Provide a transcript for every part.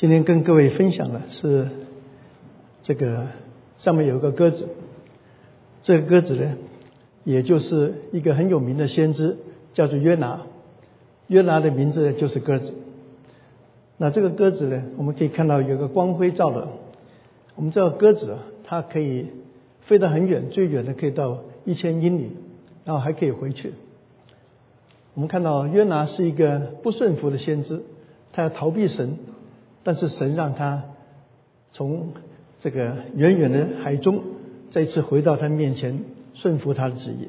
今天跟各位分享的是这个上面有个鸽子，这个鸽子呢，也就是一个很有名的先知，叫做约拿。约拿的名字就是鸽子。那这个鸽子呢，我们可以看到有个光辉照的。我们知道鸽子啊它可以飞得很远，最远的可以到一千英里，然后还可以回去。我们看到约拿是一个不顺服的先知，他要逃避神。但是神让他从这个远远的海中再次回到他面前，顺服他的旨意。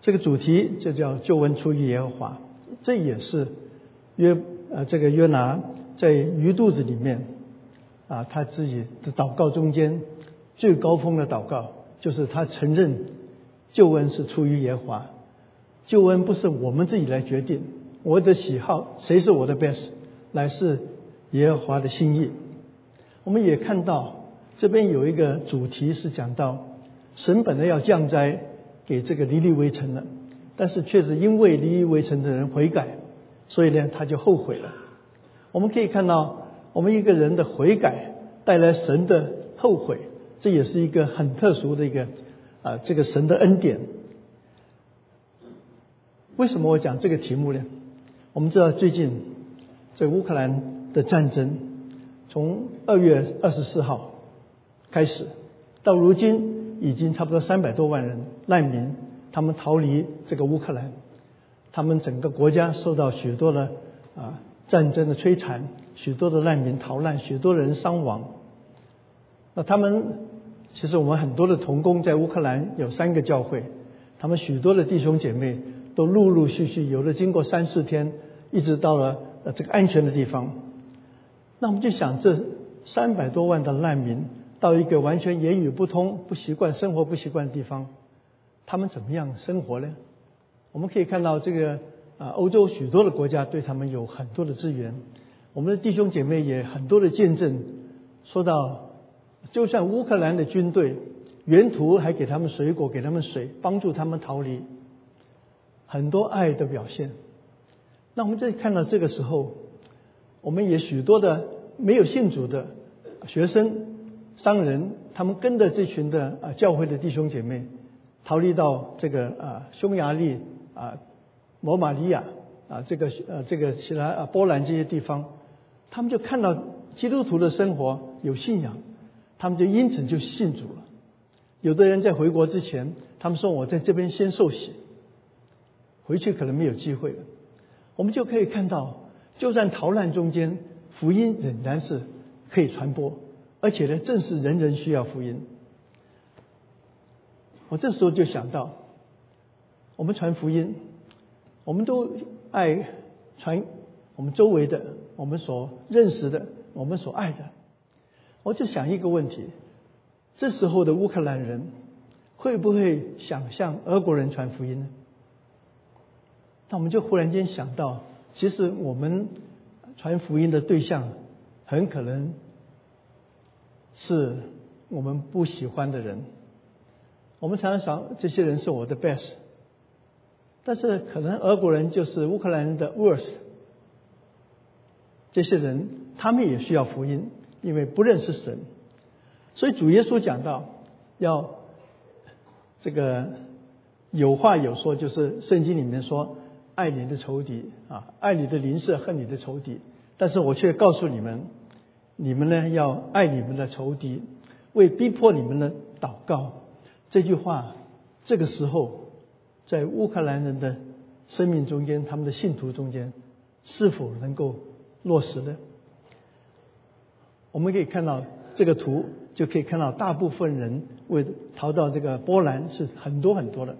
这个主题就叫救恩出于耶和华，这也是约呃这个约拿在鱼肚子里面啊他自己的祷告中间最高峰的祷告，就是他承认救恩是出于耶和华，救恩不是我们自己来决定我的喜好，谁是我的 best。乃是耶和华的心意。我们也看到这边有一个主题是讲到神本来要降灾给这个离离围城的，但是却是因为离离围城的人悔改，所以呢他就后悔了。我们可以看到，我们一个人的悔改带来神的后悔，这也是一个很特殊的一个啊这个神的恩典。为什么我讲这个题目呢？我们知道最近。这乌克兰的战争从二月二十四号开始，到如今已经差不多三百多万人难民，他们逃离这个乌克兰，他们整个国家受到许多的啊战争的摧残，许多的难民逃难，许多人伤亡。那他们其实我们很多的童工在乌克兰有三个教会，他们许多的弟兄姐妹都陆陆续续有的经过三四天，一直到了。呃，这个安全的地方，那我们就想，这三百多万的难民到一个完全言语不通、不习惯生活不习惯的地方，他们怎么样生活呢？我们可以看到，这个啊，欧洲许多的国家对他们有很多的资源，我们的弟兄姐妹也很多的见证，说到，就算乌克兰的军队沿途还给他们水果、给他们水，帮助他们逃离，很多爱的表现。那我们再看到这个时候，我们也许多的没有信主的学生、商人，他们跟着这群的啊教会的弟兄姐妹，逃离到这个啊匈牙利啊、罗马尼亚啊这个呃这个其他啊波兰这些地方，他们就看到基督徒的生活有信仰，他们就因此就信主了。有的人在回国之前，他们说我在这边先受洗，回去可能没有机会了。我们就可以看到，就算逃难中间，福音仍然是可以传播，而且呢，正是人人需要福音。我这时候就想到，我们传福音，我们都爱传我们周围的、我们所认识的、我们所爱的。我就想一个问题：这时候的乌克兰人会不会想向俄国人传福音呢？那我们就忽然间想到，其实我们传福音的对象很可能是我们不喜欢的人。我们常常想，这些人是我的 best，但是可能俄国人就是乌克兰人的 worst。这些人他们也需要福音，因为不认识神。所以主耶稣讲到，要这个有话有说，就是圣经里面说。爱你的仇敌啊，爱你的邻舍，恨你的仇敌。但是我却告诉你们，你们呢要爱你们的仇敌，为逼迫你们的祷告。这句话，这个时候在乌克兰人的生命中间，他们的信徒中间，是否能够落实呢？我们可以看到这个图，就可以看到大部分人为逃到这个波兰是很多很多的。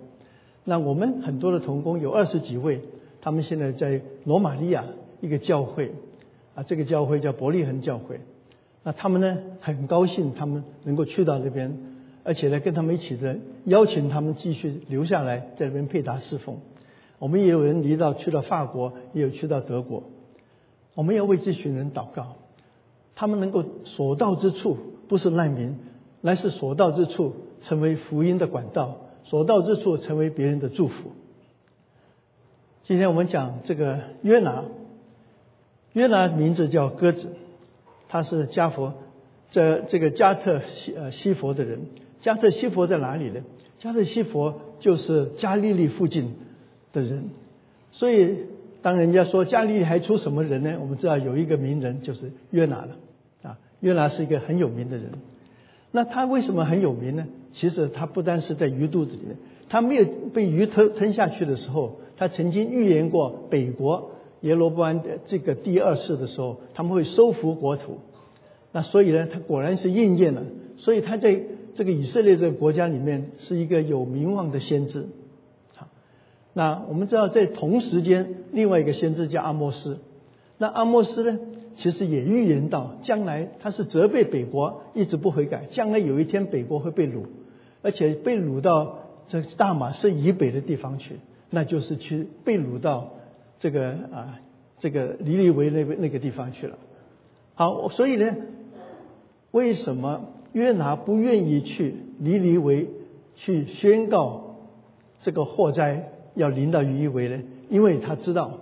那我们很多的童工有二十几位，他们现在在罗马尼亚一个教会，啊，这个教会叫伯利恒教会。那他们呢很高兴，他们能够去到那边，而且呢跟他们一起的邀请他们继续留下来在那边配搭侍奉。我们也有人离到去了法国，也有去到德国。我们要为这群人祷告，他们能够所到之处不是难民，乃是所到之处成为福音的管道。所到之处成为别人的祝福。今天我们讲这个约拿，约拿名字叫鸽子，他是加佛，这这个加特西呃西佛的人。加特西佛在哪里呢？加特西佛就是加利利附近的人。所以当人家说加利利还出什么人呢？我们知道有一个名人就是约拿了啊。约拿是一个很有名的人。那他为什么很有名呢？其实他不单是在鱼肚子里面，他没有被鱼吞吞下去的时候，他曾经预言过北国耶罗波安的这个第二世的时候，他们会收复国土。那所以呢，他果然是应验了。所以他在这个以色列这个国家里面是一个有名望的先知。好，那我们知道在同时间，另外一个先知叫阿摩斯。那阿摩斯呢？其实也预言到，将来他是责备北国一直不悔改，将来有一天北国会被掳，而且被掳到这大马士以北的地方去，那就是去被掳到这个啊这个尼尼维那个那个地方去了。好，所以呢，为什么约拿不愿意去尼尼维去宣告这个祸灾要临到尼尼维呢？因为他知道，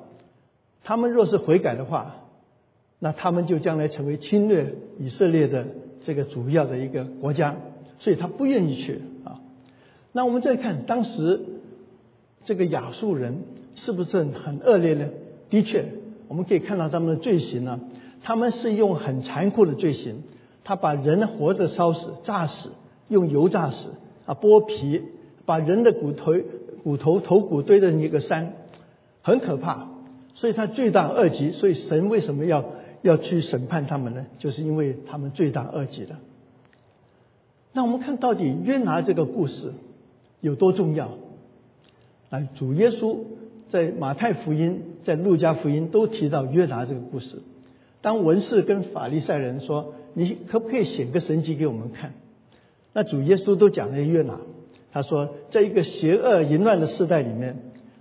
他们若是悔改的话。那他们就将来成为侵略以色列的这个主要的一个国家，所以他不愿意去。那我们再看当时这个亚述人是不是很恶劣呢？的确，我们可以看到他们的罪行呢，他们是用很残酷的罪行，他把人活着烧死、炸死，用油炸死啊，剥皮，把人的骨头、骨头、头骨堆成一个山，很可怕。所以他罪大恶极，所以神为什么要？要去审判他们呢，就是因为他们罪大恶极了。那我们看到底约拿这个故事有多重要？啊，主耶稣在马太福音、在路加福音都提到约拿这个故事。当文士跟法利赛人说：“你可不可以显个神迹给我们看？”那主耶稣都讲了约拿，他说：“在一个邪恶淫乱的时代里面，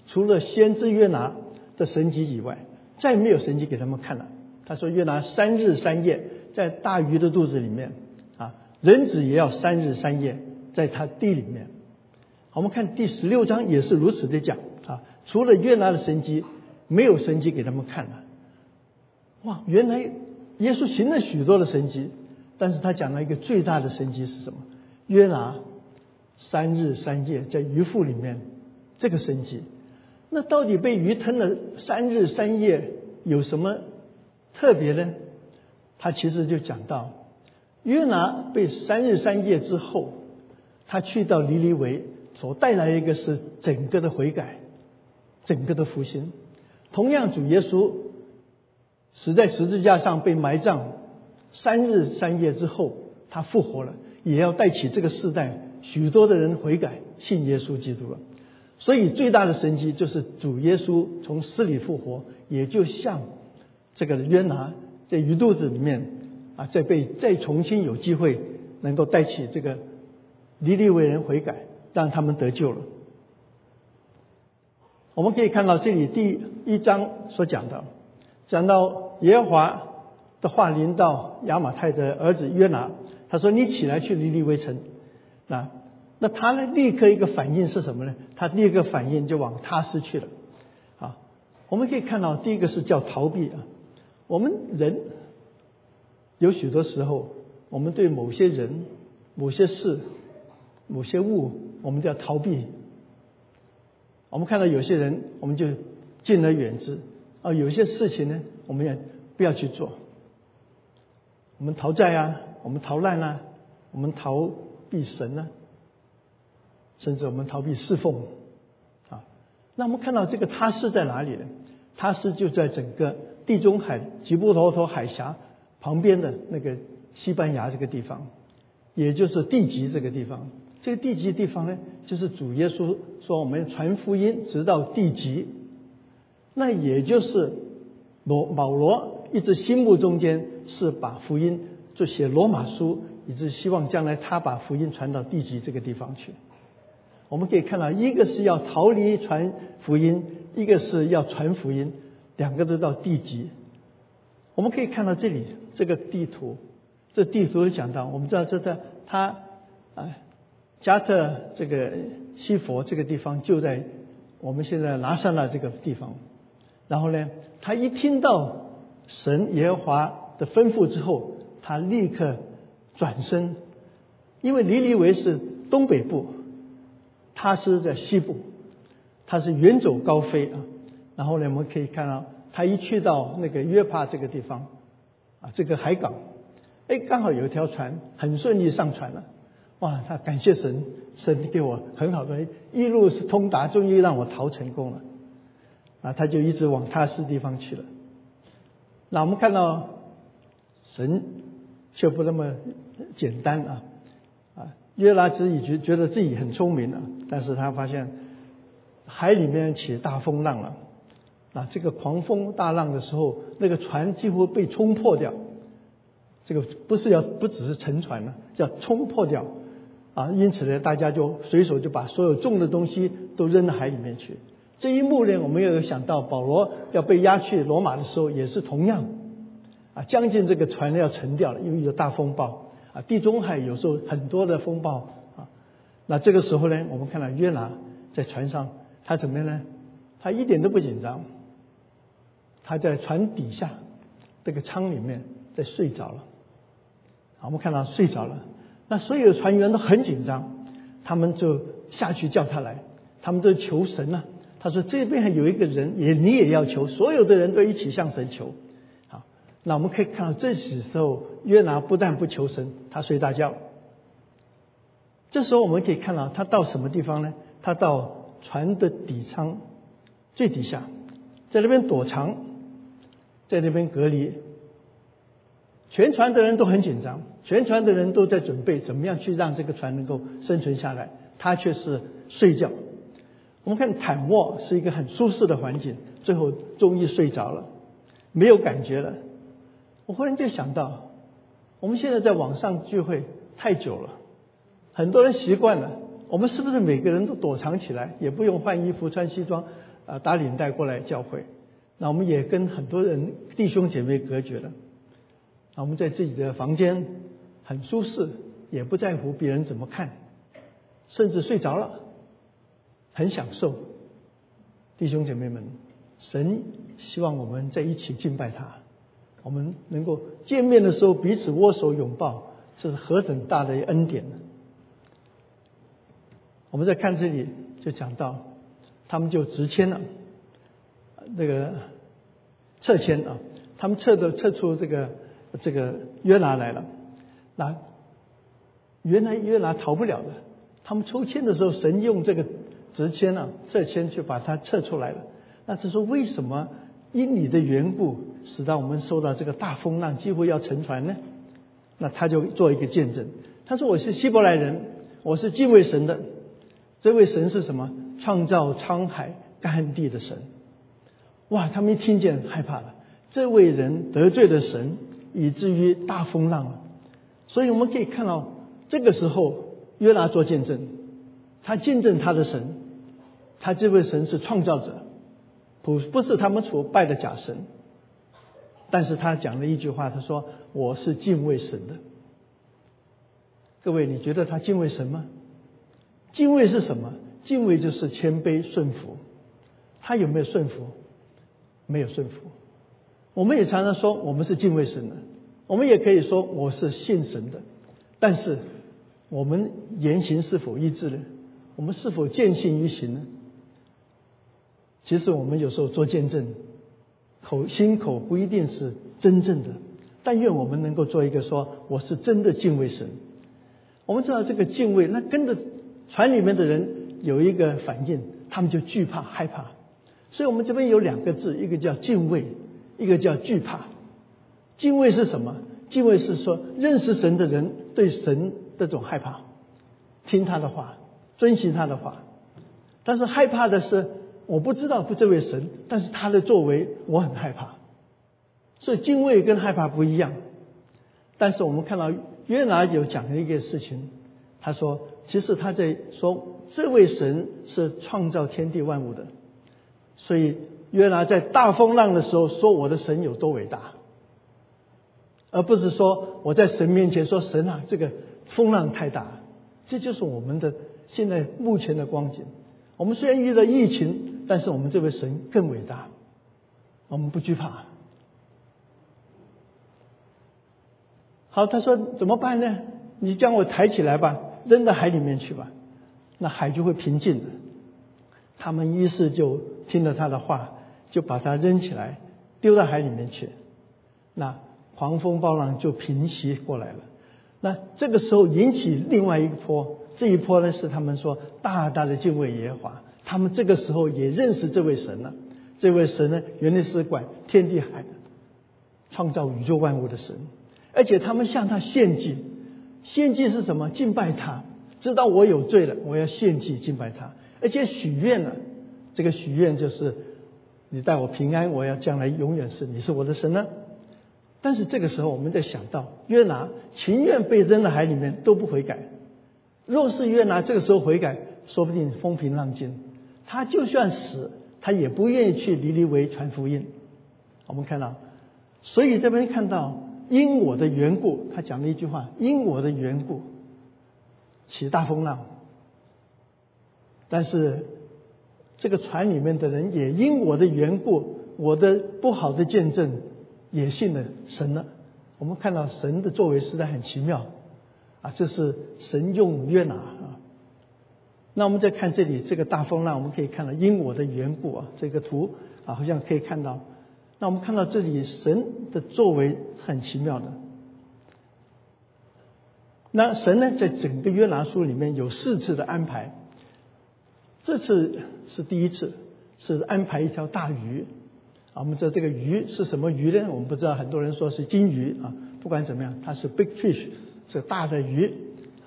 除了先知约拿的神迹以外，再没有神迹给他们看了。”他说：“约拿三日三夜在大鱼的肚子里面啊，人子也要三日三夜在他地里面。”我们看第十六章也是如此的讲啊，除了约拿的神迹，没有神迹给他们看了。哇，原来耶稣行了许多的神迹，但是他讲了一个最大的神迹是什么？约拿三日三夜在鱼腹里面这个神迹。那到底被鱼吞了三日三夜有什么？特别呢，他其实就讲到，约拿被三日三夜之后，他去到尼尼维，所带来一个是整个的悔改，整个的复兴。同样，主耶稣死在十字架上被埋葬三日三夜之后，他复活了，也要带起这个世代许多的人悔改，信耶稣基督了。所以最大的神迹就是主耶稣从死里复活，也就像。这个约拿在鱼肚子里面啊，再被再重新有机会能够带起这个尼利为人悔改，让他们得救了。我们可以看到这里第一章所讲的，讲到耶和华的话临到亚马泰的儿子约拿，他说：“你起来去离离微城。”那那他呢，立刻一个反应是什么呢？他立刻反应就往他失去了。啊，我们可以看到第一个是叫逃避啊。我们人有许多时候，我们对某些人、某些事、某些物，我们就要逃避。我们看到有些人，我们就敬而远之；啊，有些事情呢，我们也不要去做。我们逃债啊，我们逃难啊，我们逃避神呢，甚至我们逃避侍奉啊。那我们看到这个他是在哪里呢？他是就在整个。地中海吉布罗陀海峡旁边的那个西班牙这个地方，也就是地级这个地方。这个地级地方呢，就是主耶稣说我们传福音直到地级，那也就是罗保罗一直心目中间是把福音就写罗马书，一直希望将来他把福音传到地级这个地方去。我们可以看到，一个是要逃离传福音，一个是要传福音。两个都到地级，我们可以看到这里这个地图，这地图有讲到，我们知道这个他啊加特这个西佛这个地方就在我们现在拿撒勒这个地方，然后呢，他一听到神耶和华的吩咐之后，他立刻转身，因为尼尼维是东北部，他是在西部，他是远走高飞啊。然后呢，我们可以看到，他一去到那个约帕这个地方，啊，这个海港，哎，刚好有一条船，很顺利上船了。哇，他感谢神，神给我很好的一路是通达，终于让我逃成功了。啊，他就一直往踏实地方去了。那我们看到神却不那么简单啊啊！约拿自己觉觉得自己很聪明了，但是他发现海里面起大风浪了啊！这个狂风大浪的时候，那个船几乎被冲破掉。这个不是要不只是沉船了，叫冲破掉啊！因此呢，大家就随手就把所有重的东西都扔到海里面去。这一幕呢，我们又想到，保罗要被押去罗马的时候，也是同样，啊，将近这个船要沉掉了，因为有大风暴，啊，地中海有时候很多的风暴，啊，那这个时候呢，我们看到约拿在船上，他怎么样呢？他一点都不紧张，他在船底下这个舱里面在睡着了，啊，我们看到睡着了，那所有船员都很紧张，他们就下去叫他来，他们都求神啊。他说：“这边还有一个人，也你也要求，所有的人都一起向神求。好，那我们可以看到，这时候约拿不但不求神，他睡大觉。这时候我们可以看到，他到什么地方呢？他到船的底舱最底下，在那边躲藏，在那边隔离。全船的人都很紧张，全船的人都在准备怎么样去让这个船能够生存下来，他却是睡觉。”我们看坦卧是一个很舒适的环境，最后终于睡着了，没有感觉了。我忽然就想到，我们现在在网上聚会太久了，很多人习惯了，我们是不是每个人都躲藏起来，也不用换衣服、穿西装、啊打领带过来教会？那我们也跟很多人弟兄姐妹隔绝了。我们在自己的房间很舒适，也不在乎别人怎么看，甚至睡着了。很享受，弟兄姐妹们，神希望我们在一起敬拜他，我们能够见面的时候彼此握手拥抱，这是何等大的恩典呢？我们在看这里就讲到，他们就直签了，这个撤签啊，他们撤的撤出这个这个约拿来了，那原来约拿逃不了的，他们抽签的时候，神用这个。直签啊，撤签就把它撤出来了。那是说为什么因你的缘故，使得我们受到这个大风浪，几乎要沉船呢？那他就做一个见证，他说：“我是希伯来人，我是敬畏神的。这位神是什么？创造沧海干地的神。哇！他们一听见害怕了，这位人得罪了神，以至于大风浪了。所以我们可以看到，这个时候约拿做见证。”他见证他的神，他这位神是创造者，不不是他们所拜的假神。但是他讲了一句话，他说：“我是敬畏神的。”各位，你觉得他敬畏神吗？敬畏是什么？敬畏就是谦卑顺服。他有没有顺服？没有顺服。我们也常常说我们是敬畏神的，我们也可以说我是信神的。但是我们言行是否一致呢？我们是否见信于行呢？其实我们有时候做见证，口心口不一定是真正的，但愿我们能够做一个说我是真的敬畏神。我们知道这个敬畏，那跟着船里面的人有一个反应，他们就惧怕害怕。所以我们这边有两个字，一个叫敬畏，一个叫惧怕。敬畏是什么？敬畏是说认识神的人对神这种害怕，听他的话。遵循他的话，但是害怕的是，我不知道不这位神，但是他的作为我很害怕，所以敬畏跟害怕不一样。但是我们看到约拿有讲了一个事情，他说，其实他在说这位神是创造天地万物的，所以约拿在大风浪的时候说我的神有多伟大，而不是说我在神面前说神啊，这个风浪太大，这就是我们的。现在目前的光景，我们虽然遇到疫情，但是我们这位神更伟大，我们不惧怕。好，他说怎么办呢？你将我抬起来吧，扔到海里面去吧，那海就会平静的。他们于是就听了他的话，就把它扔起来，丢到海里面去。那狂风暴浪就平息过来了。那这个时候引起另外一个波，这一波呢是他们说大大的敬畏耶和华。他们这个时候也认识这位神了。这位神呢，原来是管天地海的，创造宇宙万物的神。而且他们向他献祭，献祭是什么？敬拜他，知道我有罪了，我要献祭敬拜他。而且许愿呢，这个许愿就是你带我平安，我要将来永远是你是我的神呢。但是这个时候，我们在想到约拿情愿被扔到海里面都不悔改。若是约拿这个时候悔改，说不定风平浪静。他就算死，他也不愿意去离离为传福音。我们看到，所以这边看到。因我的缘故，他讲了一句话：因我的缘故起大风浪。但是这个船里面的人也因我的缘故，我的不好的见证也信了神了。我们看到神的作为实在很奇妙啊！这是神用约拿啊。那我们再看这里这个大风浪，我们可以看到因我的缘故啊，这个图啊好像可以看到。那我们看到这里神的作为很奇妙的。那神呢，在整个约拿书里面有四次的安排，这次是第一次，是安排一条大鱼。啊，我们知道这个鱼是什么鱼呢？我们不知道，很多人说是金鱼啊。不管怎么样，它是 big fish，是大的鱼。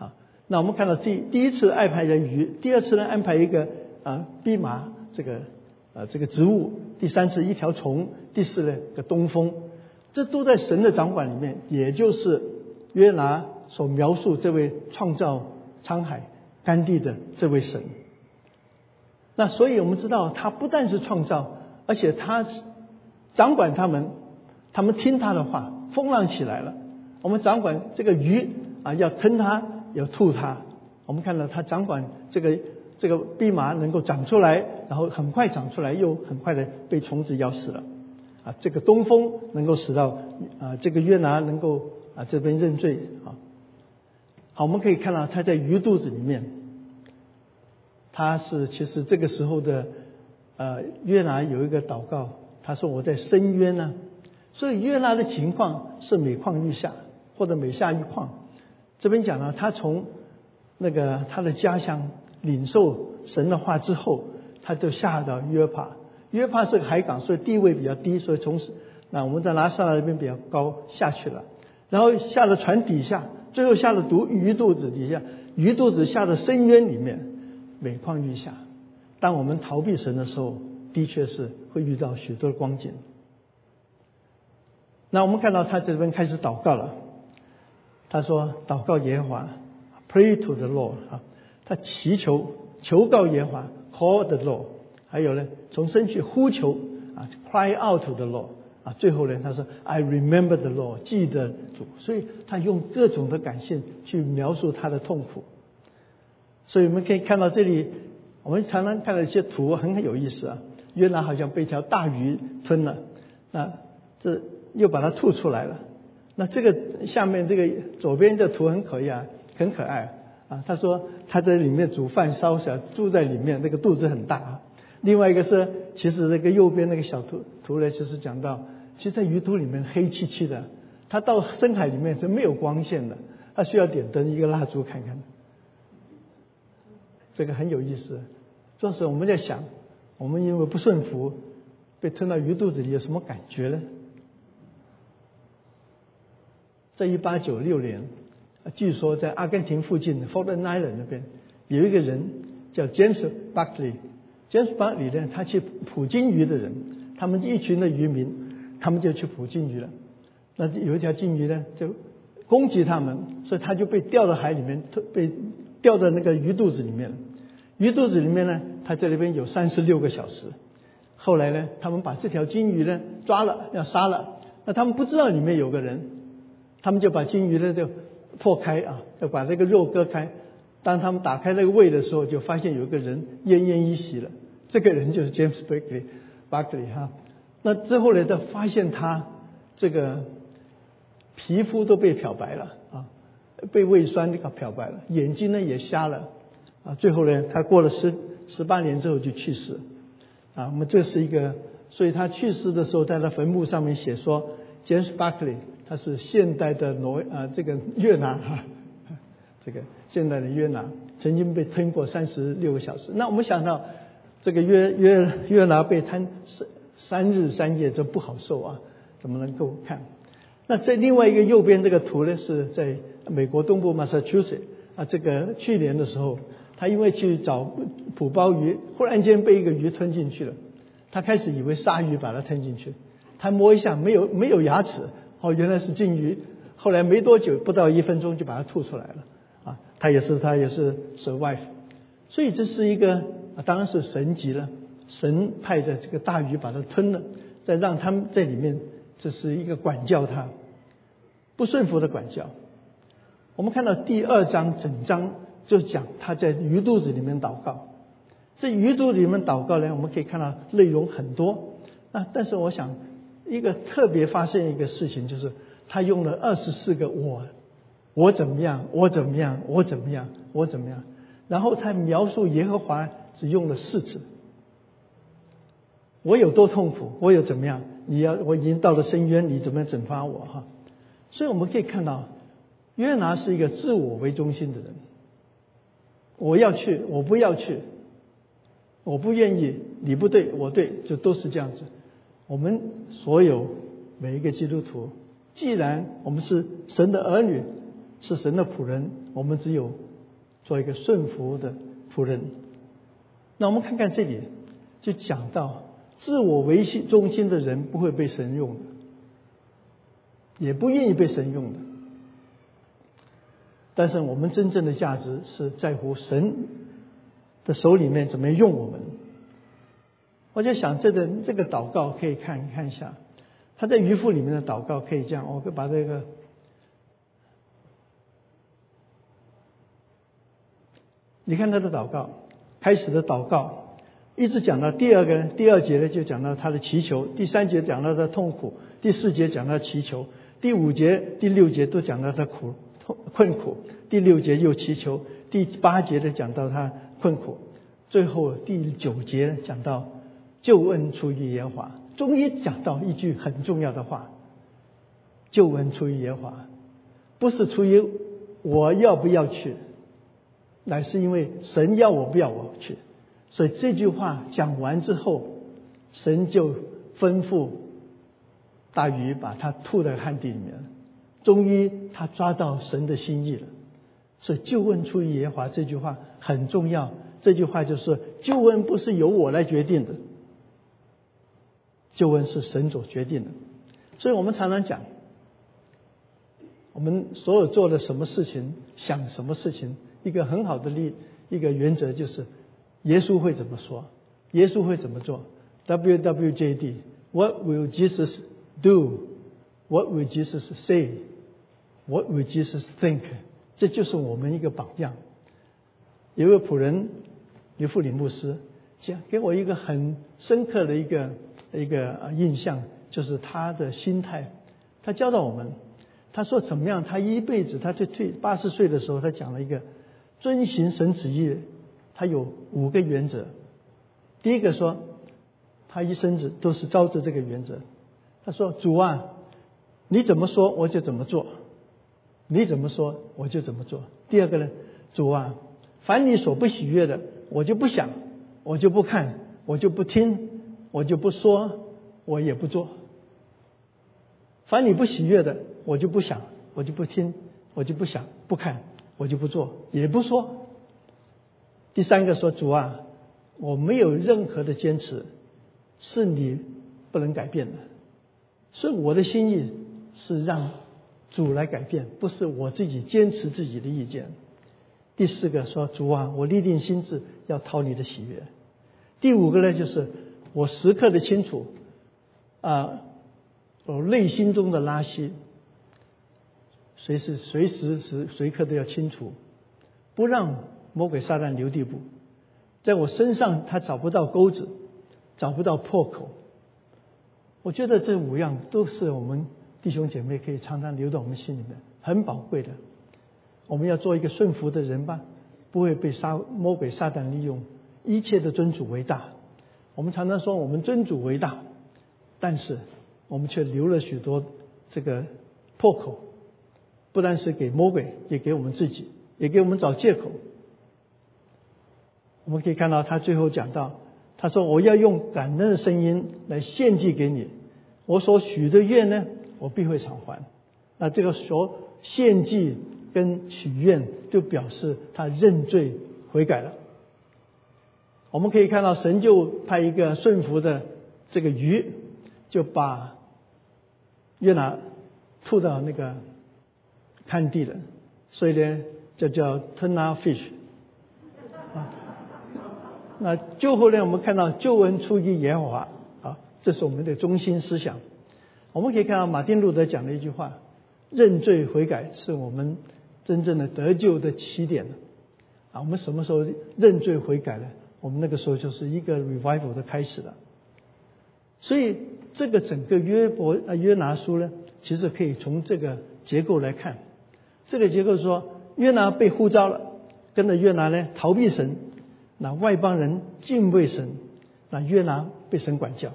啊，那我们看到这第一次安排的鱼，第二次呢安排一个啊蓖麻这个啊这个植物，第三次一条虫。第四呢，个东风，这都在神的掌管里面，也就是约拿所描述这位创造沧海干地的这位神。那所以我们知道，他不但是创造，而且他掌管他们，他们听他的话，风浪起来了，我们掌管这个鱼啊，要吞它，要吐它。我们看到他掌管这个这个蓖麻能够长出来，然后很快长出来，又很快的被虫子咬死了。啊，这个东风能够使到啊，这个约拿能够啊这边认罪啊。好，我们可以看到他在鱼肚子里面，他是其实这个时候的呃约拿有一个祷告，他说我在深渊呢，所以约拿的情况是每况愈下或者每下愈况。这边讲了，他从那个他的家乡领受神的话之后，他就下到约帕。约帕是个海港，所以地位比较低，所以从那我们在拉萨那边比较高下去了，然后下了船底下，最后下了毒鱼肚子底下，鱼肚子下的深渊里面，每况愈下。当我们逃避神的时候，的确是会遇到许多的光景。那我们看到他这边开始祷告了，他说祷告耶和华，Pray to the Lord 啊，他祈求求告耶和华，Call the Lord。还有呢，从身去呼求啊，cry out to the Lord 啊，最后呢，他说 I remember the Lord，记得主，所以他用各种的感性去描述他的痛苦。所以我们可以看到这里，我们常常看到一些图很有意思啊，约拿好像被一条大鱼吞了，啊这又把它吐出来了。那这个下面这个左边的图很可以啊，很可爱啊。他说他在里面煮饭烧小，住在里面，那个肚子很大。另外一个是，其实那个右边那个小图图呢，就是讲到，其实，在鱼肚里面黑漆漆的，它到深海里面是没有光线的，它需要点灯一个蜡烛看看。这个很有意思。当时我们在想，我们因为不顺服，被吞到鱼肚子里有什么感觉呢？在一八九六年，据说在阿根廷附近的 Fort Island 那边，有一个人叫 James Buckley，James Buckley 呢，他去捕金鱼的人，他们一群的渔民，他们就去捕金鱼了。那有一条金鱼呢，就攻击他们，所以他就被掉到海里面，被掉到那个鱼肚子里面。鱼肚子里面呢，他在那边有三十六个小时。后来呢，他们把这条金鱼呢抓了，要杀了。那他们不知道里面有个人，他们就把金鱼呢就破开啊，要把那个肉割开。当他们打开那个胃的时候，就发现有个人奄奄一息了。这个人就是 James Buckley，Buckley 哈。那之后呢，再发现他这个皮肤都被漂白了，被胃酸给漂白了，眼睛呢也瞎了啊，最后呢，他过了十十八年之后就去世啊。那么这是一个，所以他去世的时候，在他坟墓上面写说，James Buckley 他是现代的挪啊这个越南哈，这个现代的越南曾经被吞过三十六个小时。那我们想到这个约约越南被吞三三日三夜，这不好受啊，怎么能够看？那在另外一个右边这个图呢，是在美国东部 Massachusetts 啊，这个去年的时候，他因为去找捕鲍鱼，忽然间被一个鱼吞进去了。他开始以为鲨鱼把它吞进去，他摸一下没有没有牙齿，哦，原来是鲸鱼。后来没多久，不到一分钟就把它吐出来了。啊，他也是他也是 survive。所以这是一个当然是神级了，神派的这个大鱼把它吞了，再让他们在里面。这是一个管教他不顺服的管教。我们看到第二章整章就讲他在鱼肚子里面祷告。这鱼肚子里面祷告呢，我们可以看到内容很多啊。但是我想一个特别发现一个事情，就是他用了二十四个我，我怎么样，我怎么样，我怎么样，我怎么样。然后他描述耶和华只用了四字。我有多痛苦，我有怎么样？你要我已经到了深渊，你怎么样惩罚我哈？所以我们可以看到，约拿是一个自我为中心的人。我要去，我不要去，我不愿意，你不对，我对，就都是这样子。我们所有每一个基督徒，既然我们是神的儿女，是神的仆人，我们只有做一个顺服的仆人。那我们看看这里，就讲到。自我为中心的人不会被神用的，也不愿意被神用的。但是我们真正的价值是在乎神的手里面怎么用我们。我就想，这个这个祷告可以看看一下，他在渔夫里面的祷告可以这样，我会把这个，你看他的祷告，开始的祷告。一直讲到第二个第二节呢，就讲到他的祈求；第三节讲到他痛苦；第四节讲到祈求；第五节、第六节都讲到他苦痛困苦；第六节又祈求；第八节的讲到他困苦；最后第九节讲到救恩出于耶和华。终于讲到一句很重要的话：救恩出于耶和华，不是出于我要不要去，乃是因为神要我不要我去。所以这句话讲完之后，神就吩咐大鱼把它吐在旱地里面。终于他抓到神的心意了。所以救恩出于耶和华这句话很重要。这句话就是救恩不是由我来决定的，救恩是神所决定的。所以我们常常讲，我们所有做的什么事情、想什么事情，一个很好的例一个原则就是。耶稣会怎么说？耶稣会怎么做？W W J D，What will Jesus do？What will Jesus say? say？What will Jesus think？这就是我们一个榜样。有位仆人，刘富林牧师讲给我一个很深刻的一个一个印象，就是他的心态。他教导我们，他说怎么样？他一辈子，他就退八十岁的时候，他讲了一个遵行神旨意。他有五个原则。第一个说，他一生子都是照着这个原则。他说：“主啊，你怎么说我就怎么做，你怎么说我就怎么做。”第二个呢，主啊，凡你所不喜悦的，我就不想，我就不看，我就不听，我就不说，我也不做。凡你不喜悦的，我就不想，我就不听，我就不想，不看，我就不做，也不说。第三个说主啊，我没有任何的坚持，是你不能改变的，所以我的心意是让主来改变，不是我自己坚持自己的意见。第四个说主啊，我立定心志要讨你的喜悦。第五个呢，就是我时刻的清楚啊，我内心中的拉稀，随时随时时随刻都要清除，不让。魔鬼撒旦留地步，在我身上他找不到钩子，找不到破口。我觉得这五样都是我们弟兄姐妹可以常常留在我们心里面，很宝贵的。我们要做一个顺服的人吧，不会被杀魔鬼撒旦利用，一切的尊主为大。我们常常说我们尊主为大，但是我们却留了许多这个破口，不但是给魔鬼，也给我们自己，也给我们找借口。我们可以看到他最后讲到，他说：“我要用感恩的声音来献祭给你，我所许的愿呢，我必会偿还。”那这个所献祭跟许愿，就表示他认罪悔改了。我们可以看到，神就派一个顺服的这个鱼，就把约拿吐到那个旱地了，所以呢，就叫 tuna fish。那救后呢？我们看到救恩出于耶和华啊，这是我们的中心思想。我们可以看到马丁路德讲的一句话：认罪悔改是我们真正的得救的起点啊，我们什么时候认罪悔改呢？我们那个时候就是一个 revival 的开始了。所以这个整个约伯啊约拿书呢，其实可以从这个结构来看。这个结构说，约拿被呼召了，跟着约拿呢逃避神。那外邦人敬畏神，那约拿被神管教。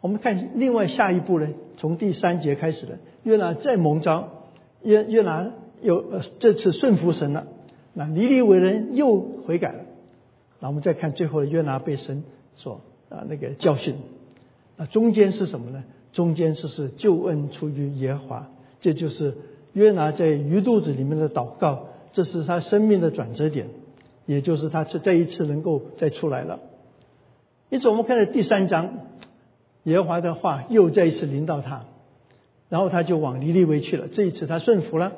我们看另外下一步呢，从第三节开始的，约拿再蒙召，约约拿又这次顺服神了。那尼利为人又悔改了。那我们再看最后的约拿被神所啊那个教训。那中间是什么呢？中间就是救恩出于耶和华，这就是约拿在鱼肚子里面的祷告，这是他生命的转折点。也就是他这这一次能够再出来了。因此，我们看到第三章，耶和华的话又再一次临到他，然后他就往尼利维去了。这一次他顺服了，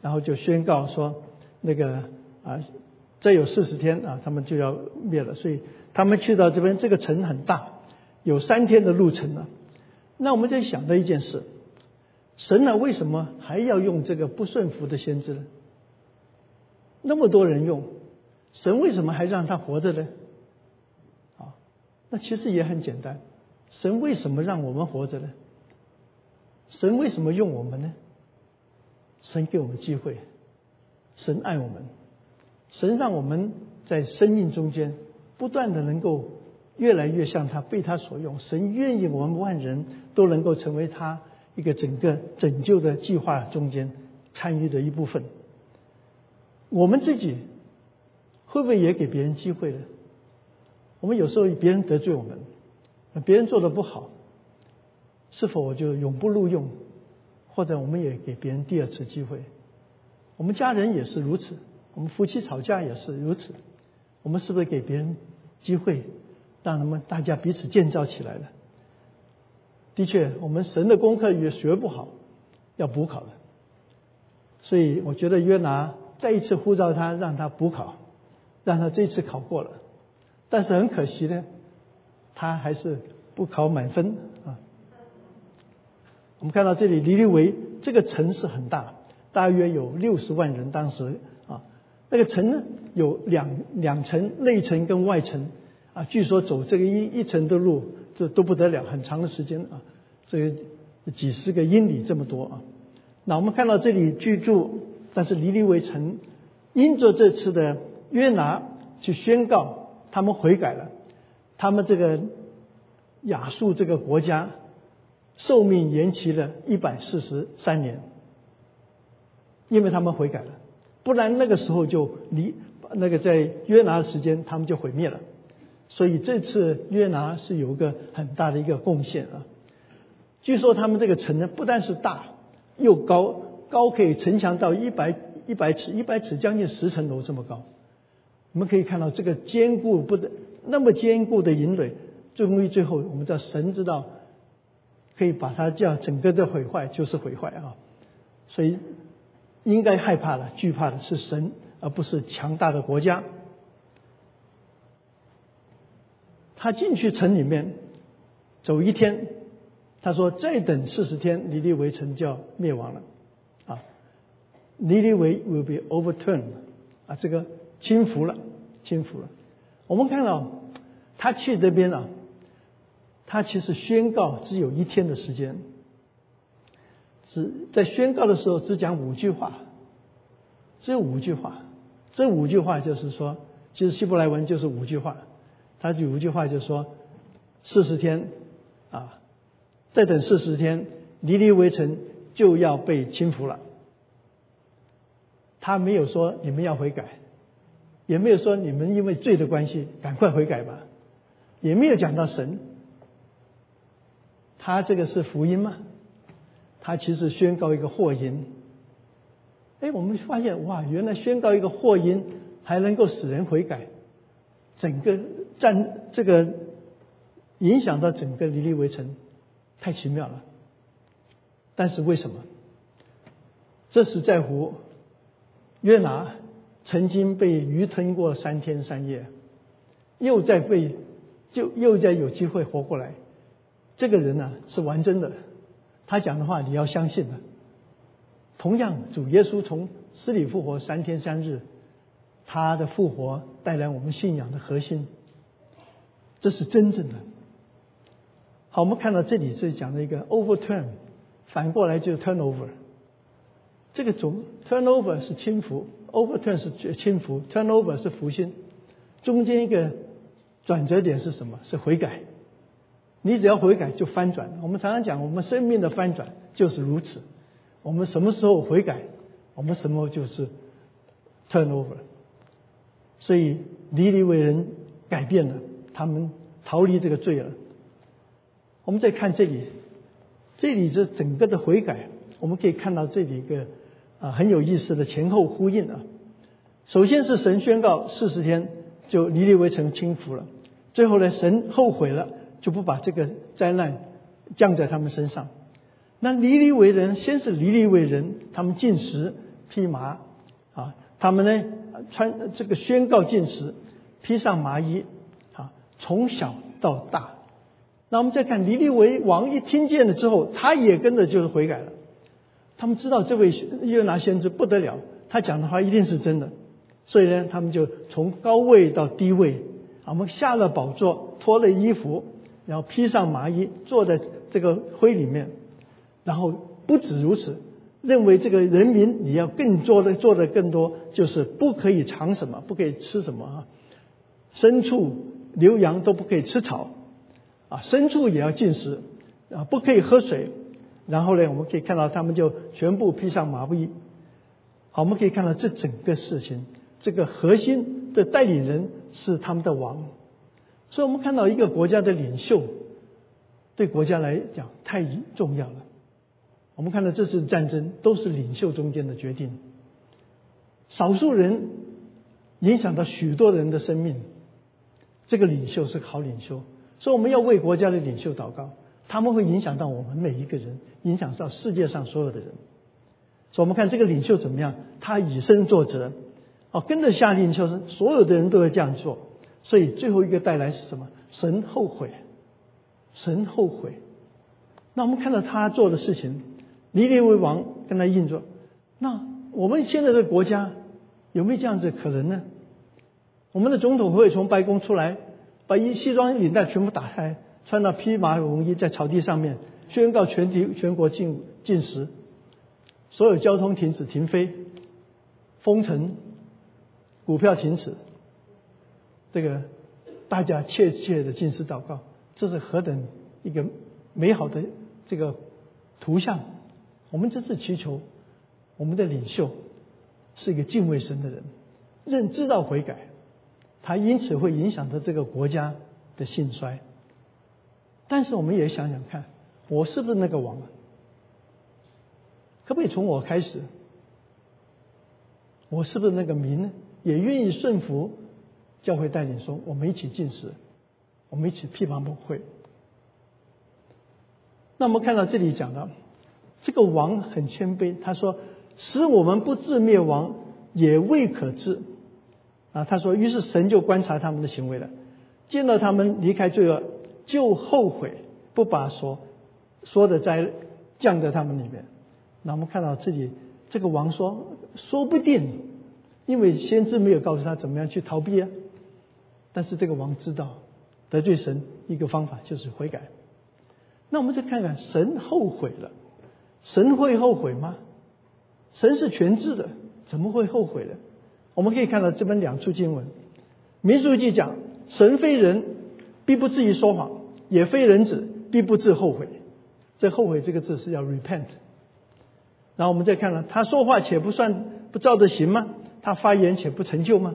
然后就宣告说：“那个啊，再有四十天啊，他们就要灭了。”所以他们去到这边，这个城很大，有三天的路程了。那我们在想到一件事：神呢，为什么还要用这个不顺服的先知呢？那么多人用。神为什么还让他活着呢？啊，那其实也很简单。神为什么让我们活着呢？神为什么用我们呢？神给我们机会，神爱我们，神让我们在生命中间不断的能够越来越像他，被他所用。神愿意我们万人都能够成为他一个整个拯救的计划中间参与的一部分。我们自己。会不会也给别人机会呢？我们有时候别人得罪我们，别人做的不好，是否我就永不录用？或者我们也给别人第二次机会？我们家人也是如此，我们夫妻吵架也是如此。我们是不是给别人机会，让他们大家彼此建造起来了？的确，我们神的功课也学不好，要补考的。所以我觉得约拿再一次呼召他，让他补考。让他这次考过了，但是很可惜呢，他还是不考满分啊。我们看到这里，尼尼维这个城市很大，大约有六十万人。当时啊，那个城呢有两两层，内城跟外城啊。据说走这个一一层的路，这都不得了，很长的时间啊，这个几十个英里这么多啊。那我们看到这里居住，但是尼尼维城因着这次的。约拿去宣告他们悔改了，他们这个亚述这个国家寿命延期了一百四十三年，因为他们悔改了，不然那个时候就离那个在约拿的时间他们就毁灭了，所以这次约拿是有个很大的一个贡献啊。据说他们这个城呢不但是大又高，高可以城墙到一百一百尺，一百尺将近十层楼这么高。我们可以看到这个坚固不得那么坚固的营垒，终于最后我们知道神知道可以把它叫整个的毁坏就是毁坏啊，所以应该害怕的惧怕的是神，而不是强大的国家。他进去城里面走一天，他说再等四十天，尼尼微城就要灭亡了啊，尼尼微 will be overturned 啊这个。轻浮了，轻浮了。我们看到他去这边啊，他其实宣告只有一天的时间。只在宣告的时候只讲五句话，只有五句话。这五句话就是说，其实希伯来文就是五句话。他就五句话就是说，四十天啊，再等四十天，尼尼微城就要被倾覆了。他没有说你们要悔改，也没有说你们因为罪的关系赶快悔改吧，也没有讲到神。他这个是福音吗？他其实宣告一个祸因。哎，我们发现哇，原来宣告一个祸因还能够使人悔改，整个战这个影响到整个尼尼微城，太奇妙了。但是为什么？这是在乎约拿曾经被鱼吞过三天三夜，又在被就又在有机会活过来。这个人呢是玩真的，他讲的话你要相信的。同样，主耶稣从死里复活三天三日，他的复活带来我们信仰的核心，这是真正的。好，我们看到这里是讲的一个 overturn，反过来就是 turnover。这个总 turnover 是轻浮，overturn 是轻浮，turnover 是福星。中间一个转折点是什么？是悔改。你只要悔改就翻转。我们常常讲，我们生命的翻转就是如此。我们什么时候悔改，我们什么就是 turnover。所以尼尼为人改变了，他们逃离这个罪了。我们再看这里，这里这整个的悔改，我们可以看到这里一个啊很有意思的前后呼应啊。首先是神宣告四十天就尼尼微城倾覆了，最后呢神后悔了，就不把这个灾难降在他们身上。那尼尼为人，先是尼尼为人，他们进食披麻啊，他们呢穿这个宣告进食，披上麻衣啊，从小到大。那我们再看尼尼为王一听见了之后，他也跟着就是悔改了。他们知道这位约拿先知不得了，他讲的话一定是真的，所以呢，他们就从高位到低位，我们下了宝座，脱了衣服，然后披上麻衣，坐在这个灰里面。然后不止如此，认为这个人民你要更多的做的更多，就是不可以尝什么，不可以吃什么啊，牲畜、牛羊都不可以吃草，啊，牲畜也要进食，啊，不可以喝水。然后呢，我们可以看到他们就全部披上麻布衣。好，我们可以看到这整个事情，这个核心的代理人是他们的王。所以我们看到一个国家的领袖，对国家来讲太重要了。我们看到这次战争都是领袖中间的决定，少数人影响到许多人的生命，这个领袖是好领袖，所以我们要为国家的领袖祷告，他们会影响到我们每一个人，影响到世界上所有的人。所以我们看这个领袖怎么样，他以身作则，哦，跟着下令就是所有的人都要这样做，所以最后一个带来是什么？神后悔，神后悔。那我们看到他做的事情。尼尼为王跟他硬着，那我们现在的国家有没有这样子可能呢？我们的总统会从白宫出来，把一西装领带全部打开，穿到披麻绒衣，在草地上面宣告全体全国禁禁食，所有交通停止停飞，封城，股票停止，这个大家切切的进食祷告，这是何等一个美好的这个图像！我们这次祈求，我们的领袖是一个敬畏神的人，认知道悔改，他因此会影响到这个国家的兴衰。但是我们也想想看，我是不是那个王啊？可不可以从我开始？我是不是那个民呢？也愿意顺服教会带领说，我们一起进食，我们一起批判不会。那我们看到这里讲到。这个王很谦卑，他说：“使我们不至灭亡，也未可治。”啊，他说，于是神就观察他们的行为了，见到他们离开罪恶，就后悔，不把所说的灾降在他们里面。那我们看到这里，这个王说：“说不定，因为先知没有告诉他怎么样去逃避啊。”但是这个王知道得罪神一个方法就是悔改。那我们再看看，神后悔了。神会后悔吗？神是全知的，怎么会后悔呢？我们可以看到这本两处经文，民书记讲，神非人，必不至于说谎；也非人子，必不至后悔。这后悔这个字是要 repent。然后我们再看了，他说话且不算不照着行吗？他发言且不成就吗？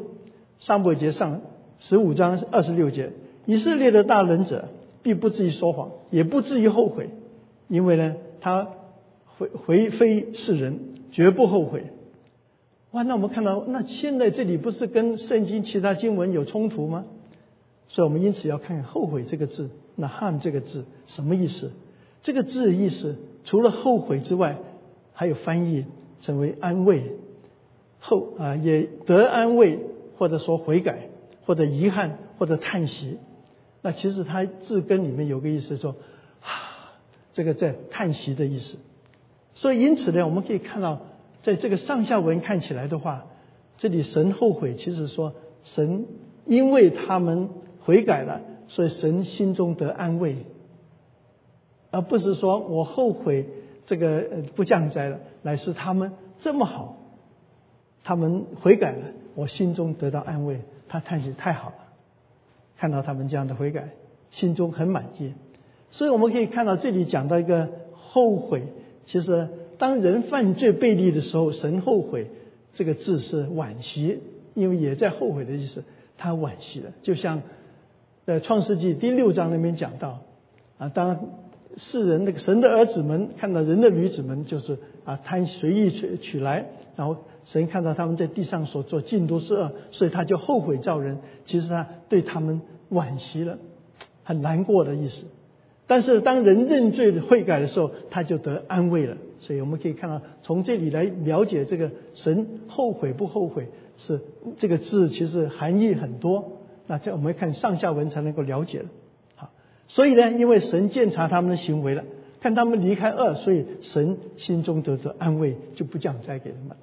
上伯节上十五章二十六节，以色列的大人者，必不至于说谎，也不至于后悔，因为呢，他回回非是人，绝不后悔。哇，那我们看到，那现在这里不是跟圣经其他经文有冲突吗？所以我们因此要看看“后悔”这个字，那“汉”这个字什么意思？这个字的意思，除了后悔之外，还有翻译成为安慰，后啊也得安慰，或者说悔改，或者遗憾，或者叹息。那其实它字根里面有个意思，说啊，这个在叹息的意思。所以因此呢，我们可以看到。在这个上下文看起来的话，这里神后悔，其实说神因为他们悔改了，所以神心中得安慰，而不是说我后悔这个不降灾了，乃是他们这么好，他们悔改了，我心中得到安慰，他叹息太好了，看到他们这样的悔改，心中很满意，所以我们可以看到这里讲到一个后悔，其实。当人犯罪背离的时候，神后悔这个字是惋惜，因为也在后悔的意思，他惋惜了。就像在创世纪第六章那边讲到，啊，当世人那个神的儿子们看到人的女子们，就是啊贪随意取取来，然后神看到他们在地上所做尽都是恶，所以他就后悔造人。其实他对他们惋惜了，很难过的意思。但是当人认罪悔改的时候，他就得安慰了。所以我们可以看到，从这里来了解这个神后悔不后悔，是这个字其实含义很多。那这我们看上下文才能够了解了。好，所以呢，因为神鉴察他们的行为了，看他们离开恶，所以神心中得着安慰，就不降灾给他们。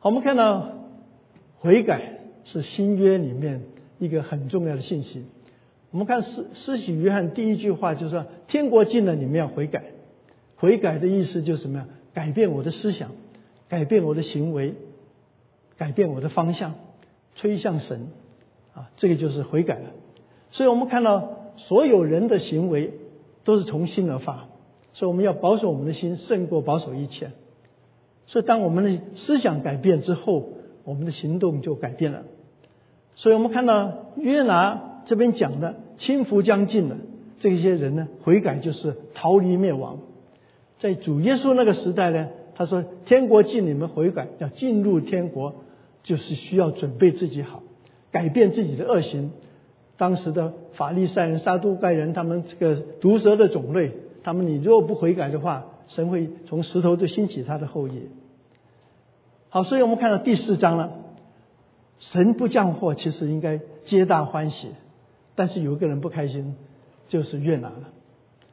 好，我们看到悔改是新约里面一个很重要的信息。我们看施施洗约翰第一句话就是说：“天国近了，你们要悔改。”悔改的意思就是什么呀？改变我的思想，改变我的行为，改变我的方向，吹向神啊！这个就是悔改了。所以我们看到所有人的行为都是从心而发，所以我们要保守我们的心胜过保守一切。所以当我们的思想改变之后，我们的行动就改变了。所以我们看到约拿这边讲的轻浮将近了，这些人呢悔改就是逃离灭亡。在主耶稣那个时代呢，他说：“天国近，你们悔改，要进入天国，就是需要准备自己好，改变自己的恶行。”当时的法利赛人、撒都该人，他们这个毒蛇的种类，他们你若不悔改的话，神会从石头就兴起他的后裔。好，所以我们看到第四章了，神不降祸，其实应该皆大欢喜，但是有一个人不开心，就是越南了，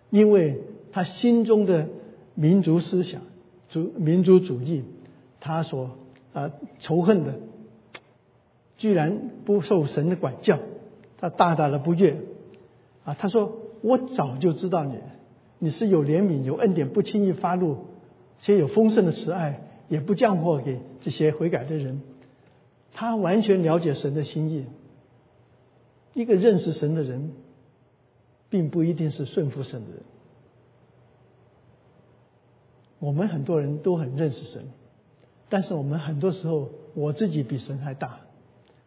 因为他心中的。民族思想、主民族主义，他所啊仇恨的，居然不受神的管教，他大大的不悦啊！他说：“我早就知道你，你是有怜悯、有恩典，不轻易发怒，且有丰盛的慈爱，也不降祸给这些悔改的人。”他完全了解神的心意。一个认识神的人，并不一定是顺服神的人。我们很多人都很认识神，但是我们很多时候我自己比神还大，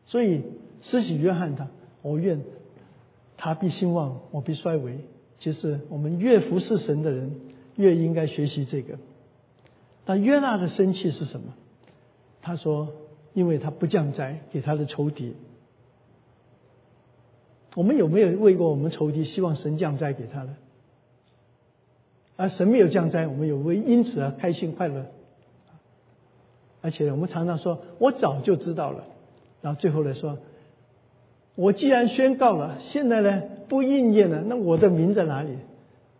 所以施洗约翰他，我愿他必兴旺，我必衰微。其实我们越服侍神的人，越应该学习这个。那约纳的生气是什么？他说，因为他不降灾给他的仇敌。我们有没有为过我们仇敌，希望神降灾给他呢？而神没有降灾，我们有为因此而开心快乐。而且我们常常说：“我早就知道了。”然后最后来说：“我既然宣告了，现在呢不应验了，那我的名在哪里？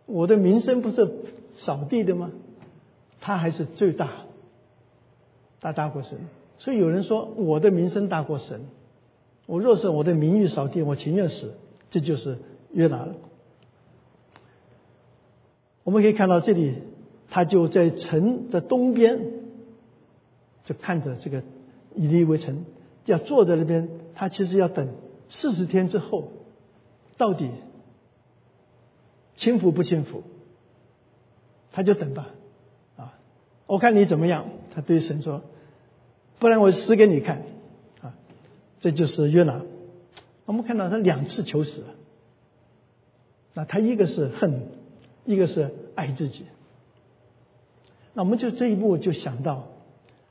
我的名声不是扫地的吗？他还是最大，大大过神。所以有人说我的名声大过神。我若是我的名誉扫地，我情愿死。这就是约拿了。我们可以看到这里，他就在城的东边，就看着这个以利为城，要坐在那边。他其实要等四十天之后，到底轻浮不轻浮？他就等吧，啊，我看你怎么样。他对神说：“不然我死给你看。”啊，这就是约拿。我们看到他两次求死，那他一个是恨，一个是爱自己。那我们就这一步就想到，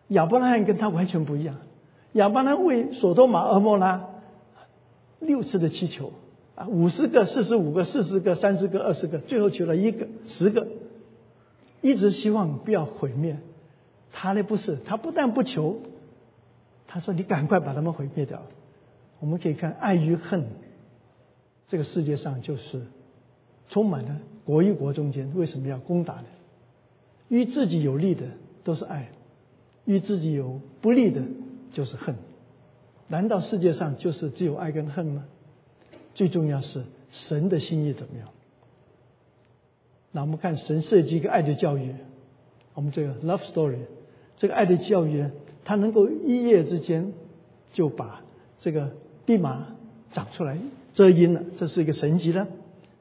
亚伯拉罕跟他完全不一样。亚伯拉罕为索多玛、俄摩拉六次的祈求啊，五十个、四十五个、四十个、三十个、二十个，最后求了一个、十个，一直希望不要毁灭。他呢不是，他不但不求，他说：“你赶快把他们毁灭掉。”我们可以看爱与恨，这个世界上就是充满了国与国中间为什么要攻打呢？与自己有利的都是爱，与自己有不利的。就是恨，难道世界上就是只有爱跟恨吗？最重要是神的心意怎么样？那我们看神设计一个爱的教育，我们这个 love story，这个爱的教育呢，它能够一夜之间就把这个蓖麻长出来遮阴了，这是一个神迹呢。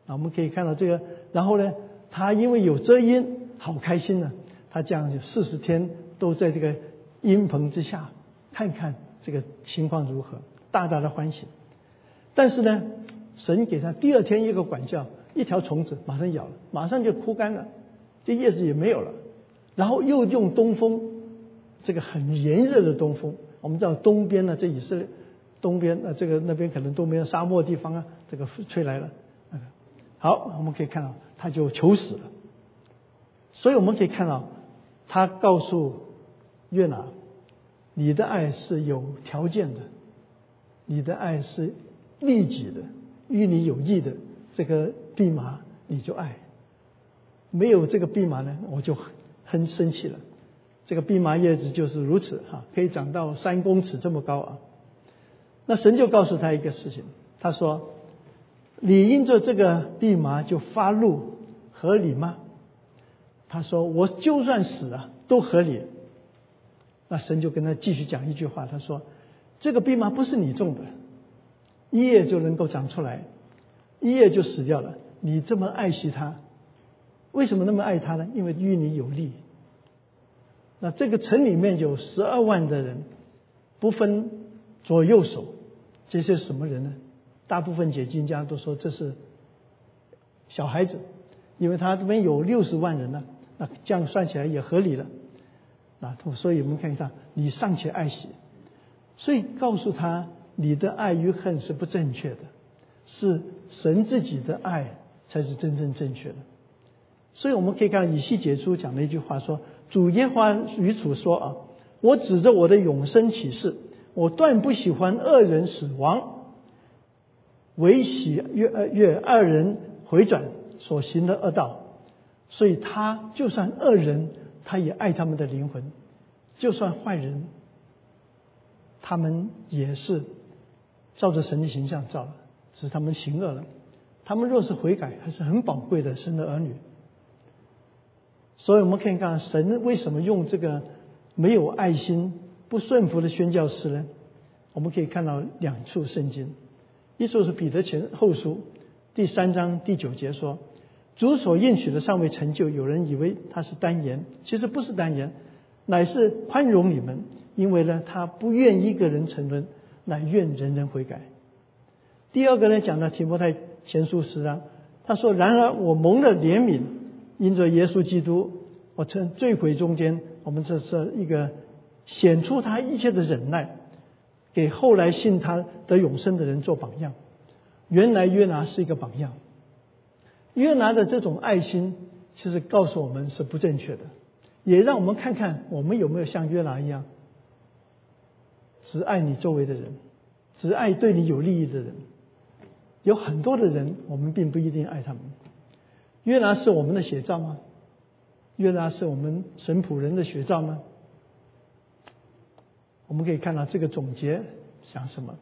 那我们可以看到这个，然后呢，他因为有遮阴，好开心呢。他这样四十天都在这个阴棚之下。看看这个情况如何，大大的欢喜。但是呢，神给他第二天一个管教，一条虫子马上咬了，马上就枯干了，这叶子也没有了。然后又用东风，这个很炎热的东风，我们知道东边呢，这以色列东边呃，这个那边可能东边沙漠地方啊，这个吹来了。好，我们可以看到他就求死了。所以我们可以看到，他告诉约拿。你的爱是有条件的，你的爱是利己的，与你有益的。这个蓖麻你就爱，没有这个蓖麻呢，我就很生气了。这个蓖麻叶子就是如此哈，可以长到三公尺这么高啊。那神就告诉他一个事情，他说：“你因着这个蓖麻就发怒，合理吗？”他说：“我就算死了都合理。”那神就跟他继续讲一句话，他说：“这个蓖麻不是你种的，一夜就能够长出来，一夜就死掉了。你这么爱惜它，为什么那么爱它呢？因为与你有利。那这个城里面有十二万的人，不分左右手，这些什么人呢？大部分解经家都说这是小孩子，因为他这边有六十万人呢，那这样算起来也合理了。”啊，所以我们看一下，你尚且爱惜，所以告诉他，你的爱与恨是不正确的，是神自己的爱才是真正正确的。所以我们可以看到以西结书讲的一句话说：“主耶华与主说啊，我指着我的永生启示，我断不喜欢恶人死亡，唯喜悦悦二人回转所行的恶道。所以他就算恶人。”他也爱他们的灵魂，就算坏人，他们也是照着神的形象造的，只是他们行恶了。他们若是悔改，还是很宝贵的神的儿女。所以我们可以看神为什么用这个没有爱心、不顺服的宣教师呢？我们可以看到两处圣经，一处是彼得前后书第三章第九节说。主所应许的尚未成就，有人以为他是单言，其实不是单言，乃是宽容你们，因为呢，他不愿一个人沉沦，乃愿人人悔改。第二个呢，讲到提摩太前书十章，他说：“然而我蒙了怜悯，因着耶稣基督，我趁罪悔中间，我们这是一个显出他一切的忍耐，给后来信他得永生的人做榜样。原来约拿是一个榜样。”约拿的这种爱心，其实告诉我们是不正确的，也让我们看看我们有没有像约拿一样，只爱你周围的人，只爱对你有利益的人。有很多的人，我们并不一定爱他们。约拿是我们的写照吗？约拿是我们神仆人的写照吗？我们可以看到这个总结想什么？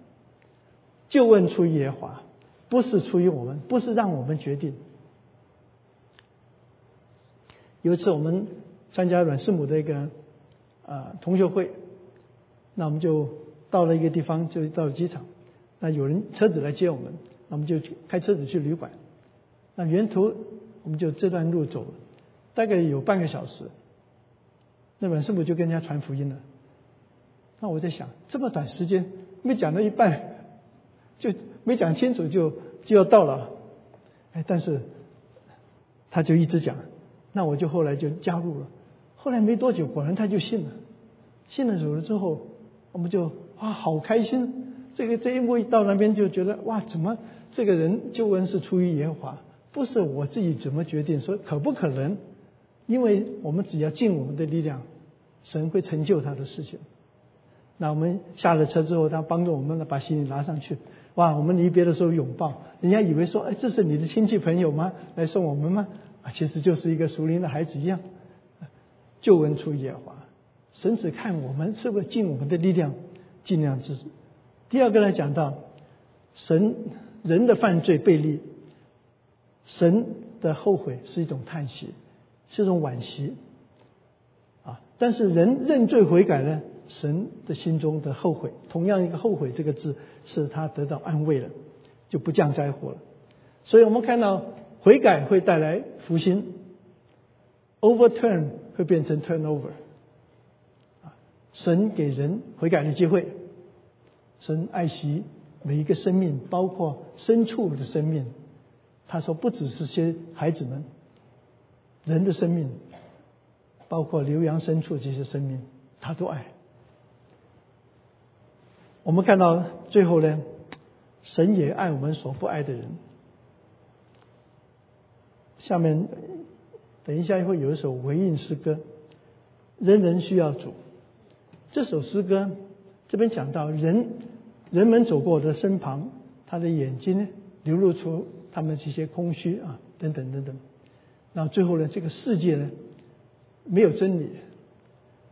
就问出耶华，不是出于我们，不是让我们决定。有一次我们参加阮师母的一个啊同学会，那我们就到了一个地方，就到了机场。那有人车子来接我们，那我们就开车子去旅馆。那沿途我们就这段路走，大概有半个小时。那阮师母就跟人家传福音了。那我在想，这么短时间没讲到一半，就没讲清楚就就要到了。哎，但是他就一直讲。那我就后来就加入了，后来没多久，果然他就信了，信了走了之后，我们就哇好开心，这个这一幕一到那边就觉得哇怎么这个人救恩是出于耶和华，不是我自己怎么决定说可不可能，因为我们只要尽我们的力量，神会成就他的事情。那我们下了车之后，他帮助我们把行李拿上去，哇我们离别的时候拥抱，人家以为说哎这是你的亲戚朋友吗？来送我们吗？啊，其实就是一个属灵的孩子一样，救恩出耶和华，神只看我们是不是尽我们的力量，尽量之。第二个呢，讲到神人的犯罪背离，神的后悔是一种叹息，是一种惋惜，啊，但是人认罪悔改呢，神的心中的后悔，同样一个后悔这个字，是他得到安慰了，就不降灾祸了。所以我们看到。悔改会带来福星，overturn 会变成 turnover。神给人悔改的机会，神爱惜每一个生命，包括牲畜的生命。他说，不只是些孩子们，人的生命，包括牛羊牲畜这些生命，他都爱。我们看到最后呢，神也爱我们所不爱的人。下面等一下会有一首回应诗歌，人人需要主。这首诗歌这边讲到人，人们走过我的身旁，他的眼睛流露出他们这些空虚啊，等等等等。然后最后呢，这个世界呢没有真理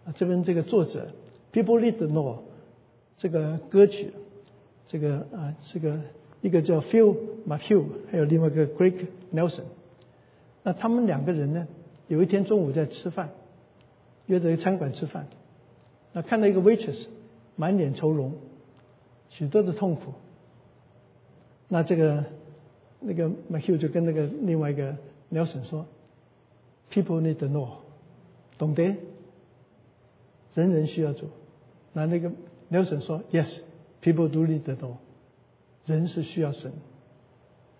啊。这边这个作者 People Need to Know 这个歌曲，这个啊这个一个叫 Phil McHugh，还有另外一个 Greg Nelson。那他们两个人呢？有一天中午在吃饭，约在餐馆吃饭，那看到一个 waitress 满脸愁容，许多的痛苦。那这个那个 m a h u 就跟那个另外一个 Nelson 说：“People need to know，懂得，人人需要做。”那那个 Nelson 说：“Yes，people do need to know，人是需要神。”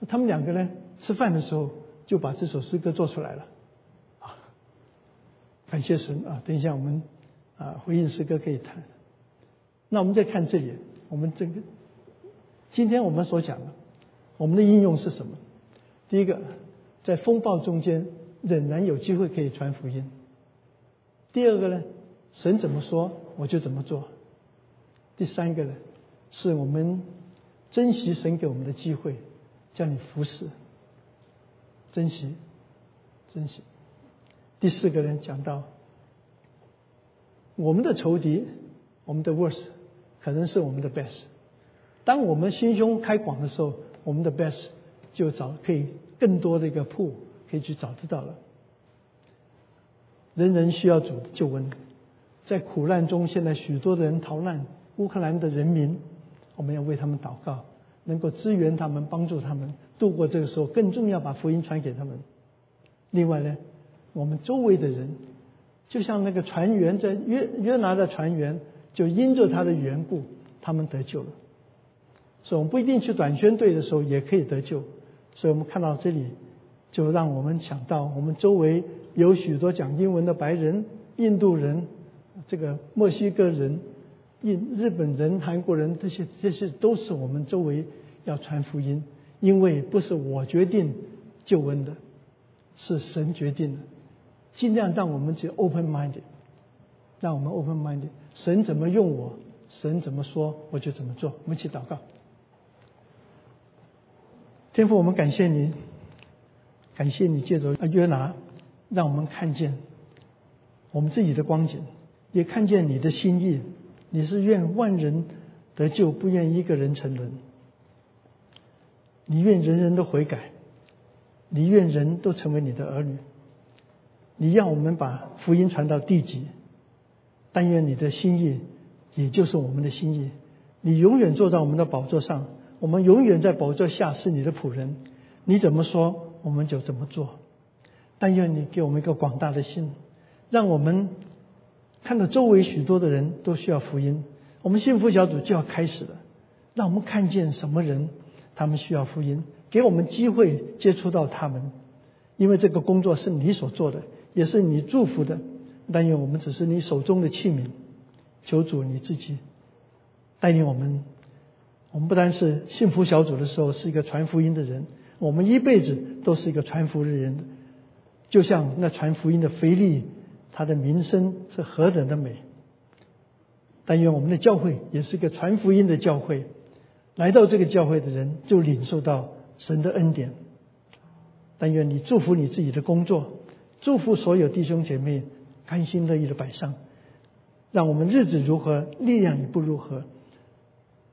他们两个呢，吃饭的时候。就把这首诗歌做出来了，啊，感谢神啊！等一下我们啊回应诗歌可以谈。那我们再看这里，我们这个今天我们所讲的，我们的应用是什么？第一个，在风暴中间仍然有机会可以传福音。第二个呢，神怎么说我就怎么做。第三个呢，是我们珍惜神给我们的机会，叫你服侍。珍惜，珍惜。第四个人讲到，我们的仇敌，我们的 worst，可能是我们的 best。当我们心胸开广的时候，我们的 best 就找可以更多的一个铺，可以去找得到了。人人需要主的救恩，在苦难中，现在许多的人逃难，乌克兰的人民，我们要为他们祷告。能够支援他们，帮助他们度过这个时候，更重要把福音传给他们。另外呢，我们周围的人，就像那个船员在约约拿的船员，就因着他的缘故，他们得救了。所以，我们不一定去短宣队的时候也可以得救。所以我们看到这里，就让我们想到我们周围有许多讲英文的白人、印度人、这个墨西哥人。印日本人、韩国人，这些这些都是我们周围要传福音，因为不是我决定救恩的，是神决定的。尽量让我们去 open minded，让我们 open minded。神怎么用我，神怎么说，我就怎么做。我们一起祷告。天父，我们感谢你，感谢你借着约拿，让我们看见我们自己的光景，也看见你的心意。你是愿万人得救，不愿一个人沉沦。你愿人人都悔改，你愿人都成为你的儿女。你要我们把福音传到地极。但愿你的心意，也就是我们的心意。你永远坐在我们的宝座上，我们永远在宝座下是你的仆人。你怎么说，我们就怎么做。但愿你给我们一个广大的心，让我们看到周围许多的人都需要福音。我们幸福小组就要开始了，让我们看见什么人他们需要福音，给我们机会接触到他们。因为这个工作是你所做的，也是你祝福的。但愿我们只是你手中的器皿，求主你自己带领我们。我们不单是幸福小组的时候是一个传福音的人，我们一辈子都是一个传福音的人。就像那传福音的腓力，他的名声是何等的美。但愿我们的教会也是个传福音的教会，来到这个教会的人就领受到神的恩典。但愿你祝福你自己的工作，祝福所有弟兄姐妹。甘心乐意的摆上，让我们日子如何，力量也不如何，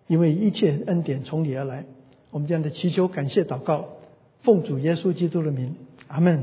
因为一切恩典从你而来。我们这样的祈求、感谢、祷告，奉主耶稣基督的名，阿门。